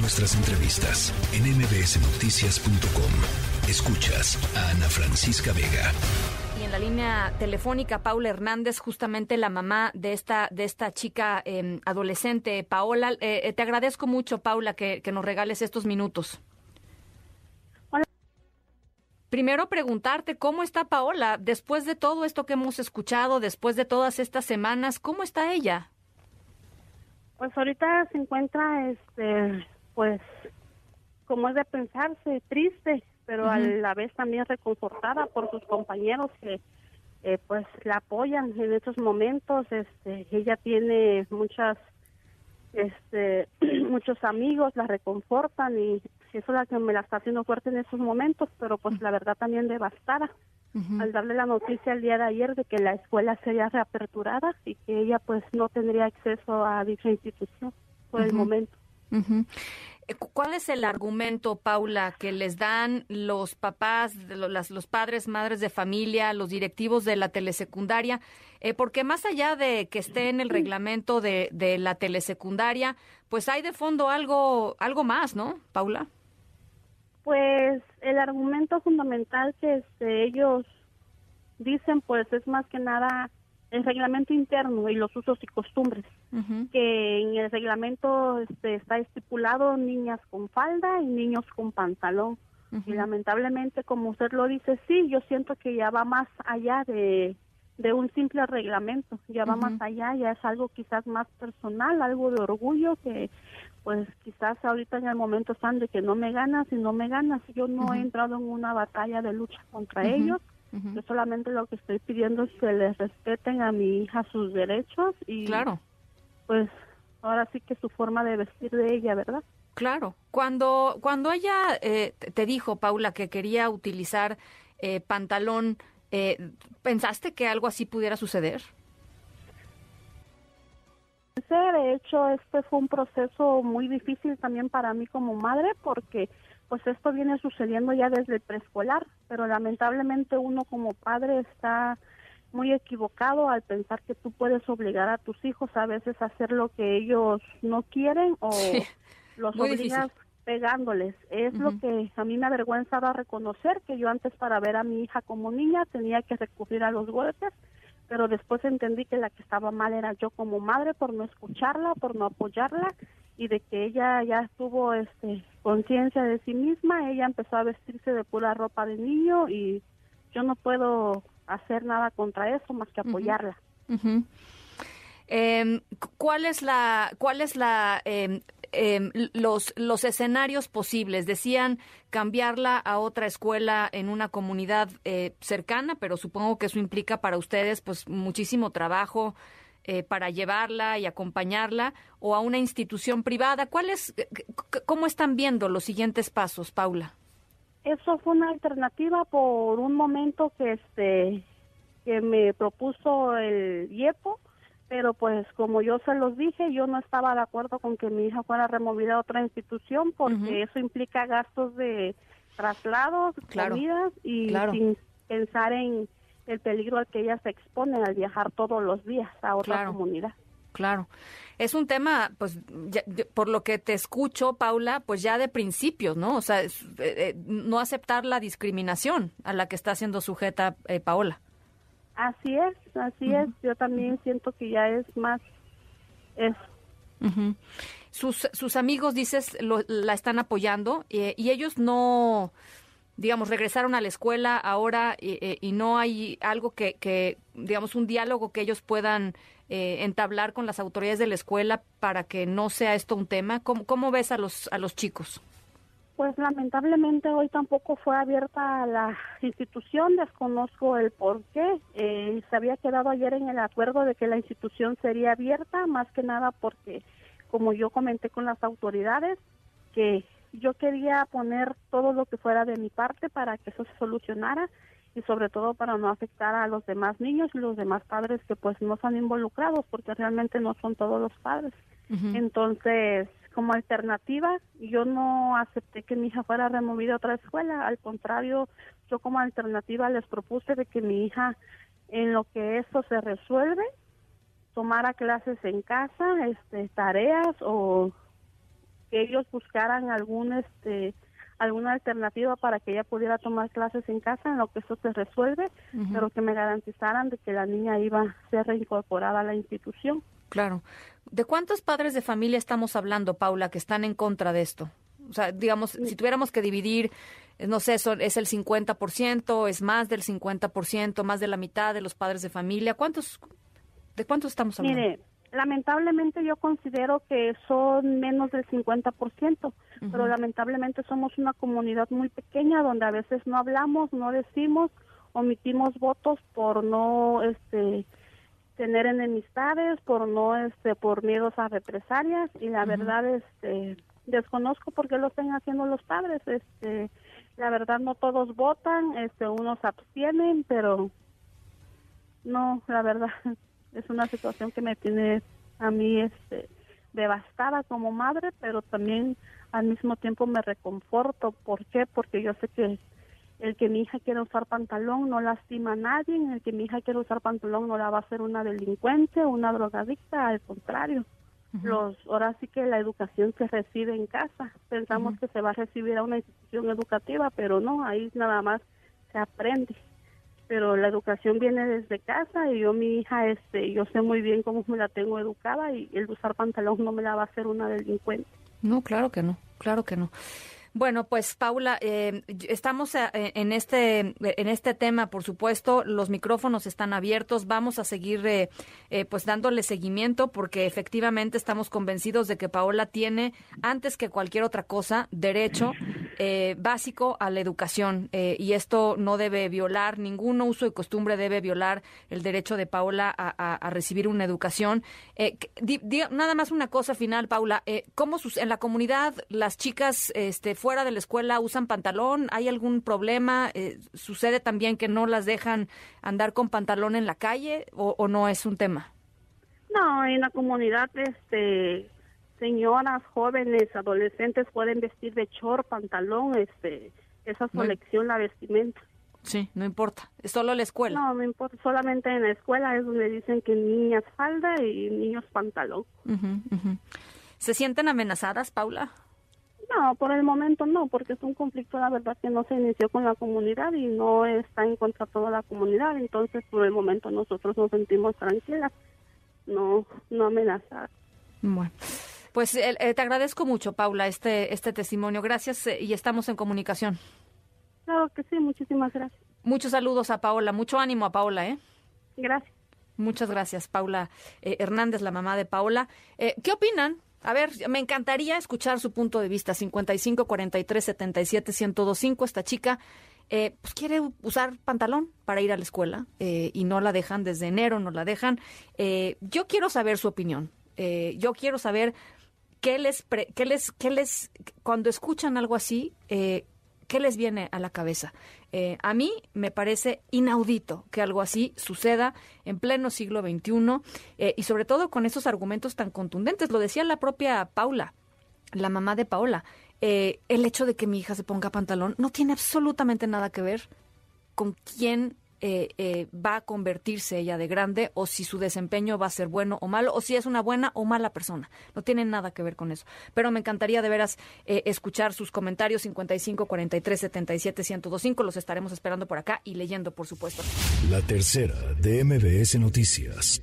Nuestras entrevistas en mbsnoticias.com. Escuchas a Ana Francisca Vega. Y en la línea telefónica, Paula Hernández, justamente la mamá de esta, de esta chica em, adolescente, Paola. Eh, eh, te agradezco mucho, Paula, que, que nos regales estos minutos. Primero preguntarte cómo está Paola después de todo esto que hemos escuchado, después de todas estas semanas, ¿cómo está ella? Pues ahorita se encuentra, este, pues, como es de pensarse, triste, pero a la vez también reconfortada por sus compañeros que, eh, pues, la apoyan en estos momentos. Este, ella tiene muchas, este, muchos amigos, la reconfortan y eso es la que me la está haciendo fuerte en estos momentos, pero pues la verdad también devastada al darle la noticia el día de ayer de que la escuela sería reaperturada y que ella pues no tendría acceso a dicha institución por el momento. Eh, ¿Cuál es el argumento, Paula, que les dan los papás, los, los padres, madres de familia, los directivos de la telesecundaria? Eh, porque más allá de que esté en el reglamento de, de la telesecundaria, pues hay de fondo algo, algo más, ¿no, Paula? Pues el argumento fundamental que este, ellos dicen, pues es más que nada el reglamento interno y los usos y costumbres, que en el reglamento este, está estipulado niñas con falda y niños con pantalón. Y lamentablemente, como usted lo dice, sí, yo siento que ya va más allá de, de un simple reglamento, ya va más allá, ya es algo quizás más personal, algo de orgullo que pues quizás ahorita en el momento están de que no me ganas y no me ganas. Yo no he entrado en una batalla de lucha contra ellos. Yo solamente lo que estoy pidiendo es que les respeten a mi hija sus derechos y claro. pues ahora sí que su forma de vestir de ella, ¿verdad? Claro. Cuando cuando ella eh, te dijo, Paula, que quería utilizar eh, pantalón, eh, ¿pensaste que algo así pudiera suceder? De hecho, este fue un proceso muy difícil también para mí como madre porque pues esto viene sucediendo ya desde el preescolar, pero lamentablemente uno como padre está muy equivocado al pensar que tú puedes obligar a tus hijos a veces a hacer lo que ellos no quieren o los obligas pegándoles. Es lo que a mí me avergüenzaba reconocer que yo antes para ver a mi hija como niña tenía que recurrir a los golpes pero después entendí que la que estaba mal era yo como madre por no escucharla, por no apoyarla y de que ella ya tuvo este conciencia de sí misma, ella empezó a vestirse de pura ropa de niño y yo no puedo hacer nada contra eso más que apoyarla. Em, ¿Cuál es la cuál es la em, Em, los, los escenarios posibles. Decían cambiarla a otra escuela en una comunidad eh, cercana, pero supongo que eso implica para ustedes pues muchísimo trabajo eh, para llevarla y acompañarla o a una institución privada. ¿Cuál es, ¿Cómo están viendo los siguientes pasos, Paula? Eso fue una alternativa por un momento que este que me propuso el IEPO pero pues como yo se los dije, yo no estaba de acuerdo con que mi hija fuera removida a otra institución porque eso implica gastos de traslados, comidas y sin pensar en el peligro al que ella se expone al viajar todos los días a otra comunidad. Claro. Es un tema, pues, por lo que te escucho, Paula, pues ya de principios, ¿no? O sea, eh, eh, no aceptar la discriminación a la que está siendo sujeta eh, Paola. Así es, así es. Yo también siento que ya es más eso. sus, sus amigos, dices, la están apoyando eh, y ellos no, digamos, regresaron a la escuela ahora eh, y no hay algo que, que, digamos, un diálogo que ellos puedan eh, entablar con las autoridades de la escuela para que no sea esto un tema. ¿Cómo, cómo ves a los, a los chicos? Pues lamentablemente hoy tampoco fue abierta la institución, desconozco el por qué. Eh, se había quedado ayer en el acuerdo de que la institución sería abierta, más que nada porque, como yo comenté con las autoridades, que yo quería poner todo lo que fuera de mi parte para que eso se solucionara y sobre todo para no afectar a los demás niños y los demás padres que pues no son involucrados porque realmente no son todos los padres. Entonces, como alternativa, yo no acepté que mi hija fuera removida a otra escuela, al contrario, yo como alternativa les propuse de que mi hija, en lo que esto se resuelve, tomara clases en casa, este, tareas o que ellos buscaran algún este alguna alternativa para que ella pudiera tomar clases en casa en lo que eso se resuelve, pero que me garantizaran de que la niña iba a ser reincorporada a la institución. Claro. ¿De cuántos padres de familia estamos hablando, Paula, que están en contra de esto? O sea, digamos, si tuviéramos que dividir, no sé, es el 50%, es más del 50%, más de la mitad de los padres de familia. ¿Cuántos, ¿De cuántos estamos hablando? Mire, lamentablemente yo considero que son menos del 50%, pero lamentablemente somos una comunidad muy pequeña donde a veces no hablamos, no decimos, omitimos votos por no este tener enemistades, por no este por miedos a represalias y la verdad este desconozco por qué lo están haciendo los padres, este la verdad no todos votan, este unos abstienen, pero no, la verdad es una situación que me tiene a mí este devastada como madre, pero también al mismo tiempo me reconforto. ¿Por qué? Porque yo sé que el que mi hija quiera usar pantalón no lastima a nadie, el que mi hija quiera usar pantalón no la va a hacer una delincuente, una drogadicta, al contrario. Los ahora sí que la educación se recibe en casa. Pensamos que se va a recibir a una institución educativa, pero no, ahí nada más se aprende pero la educación viene desde casa y yo mi hija este yo sé muy bien cómo me la tengo educada y el usar pantalón no me la va a hacer una delincuente no claro que no claro que no bueno, pues Paula, eh, estamos eh, en este en este tema, por supuesto, los micrófonos están abiertos. Vamos a seguir eh, pues dándole seguimiento porque efectivamente estamos convencidos de que Paola tiene antes que cualquier otra cosa derecho básico a la educación y esto no debe violar ningún uso y costumbre debe violar el derecho de Paola a, recibir una educación. nada más una cosa final, Paula, cómo en la comunidad las chicas este fuera de la escuela usan pantalón? ¿Hay algún problema? Eh, ¿Sucede también que no las dejan andar con pantalón en la calle o, no es un tema? No, en la comunidad, este, señoras, jóvenes, adolescentes pueden vestir de short, pantalón, este, esa selección, la vestimenta. Sí, no importa, es solo la escuela. No, no importa, solamente en la escuela es donde dicen que niñas falda y niños pantalón. ¿Se sienten amenazadas, Paula? No, por el momento no, porque es un conflicto, la verdad, que no se inició con la comunidad y no está en contra toda la comunidad. Entonces, por el momento nosotros nos sentimos tranquilas, no, no amenazadas. Bueno. Pues eh, eh, te agradezco mucho, Paula, este, este testimonio. Gracias eh, y estamos en comunicación. Claro que sí, muchísimas gracias. Muchos saludos a Paola, mucho ánimo a Paola, ¿eh? Gracias. Muchas gracias, Paula Hernández, la mamá de Paola. ¿Qué opinan? A ver, me encantaría escuchar su punto de vista. 55 43 77 1025. Esta chica eh, pues quiere usar pantalón para ir a la escuela eh, y no la dejan desde enero, no la dejan. Eh, yo quiero saber su opinión. yo quiero saber qué les, qué les, qué les, cuando escuchan algo así, ¿qué les viene a la cabeza? Eh, a mí me parece inaudito que algo así suceda en pleno siglo XXI eh, y sobre todo con esos argumentos tan contundentes. Lo decía la propia Paula, la mamá de Paola. Eh, el hecho de que mi hija se ponga pantalón no tiene absolutamente nada que ver con quién eh, eh, va a convertirse ella de grande o si su desempeño va a ser bueno o malo o si es una buena o mala persona. No tiene nada que ver con eso. Pero me encantaría de veras eh, escuchar sus comentarios 55 43 77 1025. Los estaremos esperando por acá y leyendo, por supuesto. La tercera de MBS Noticias.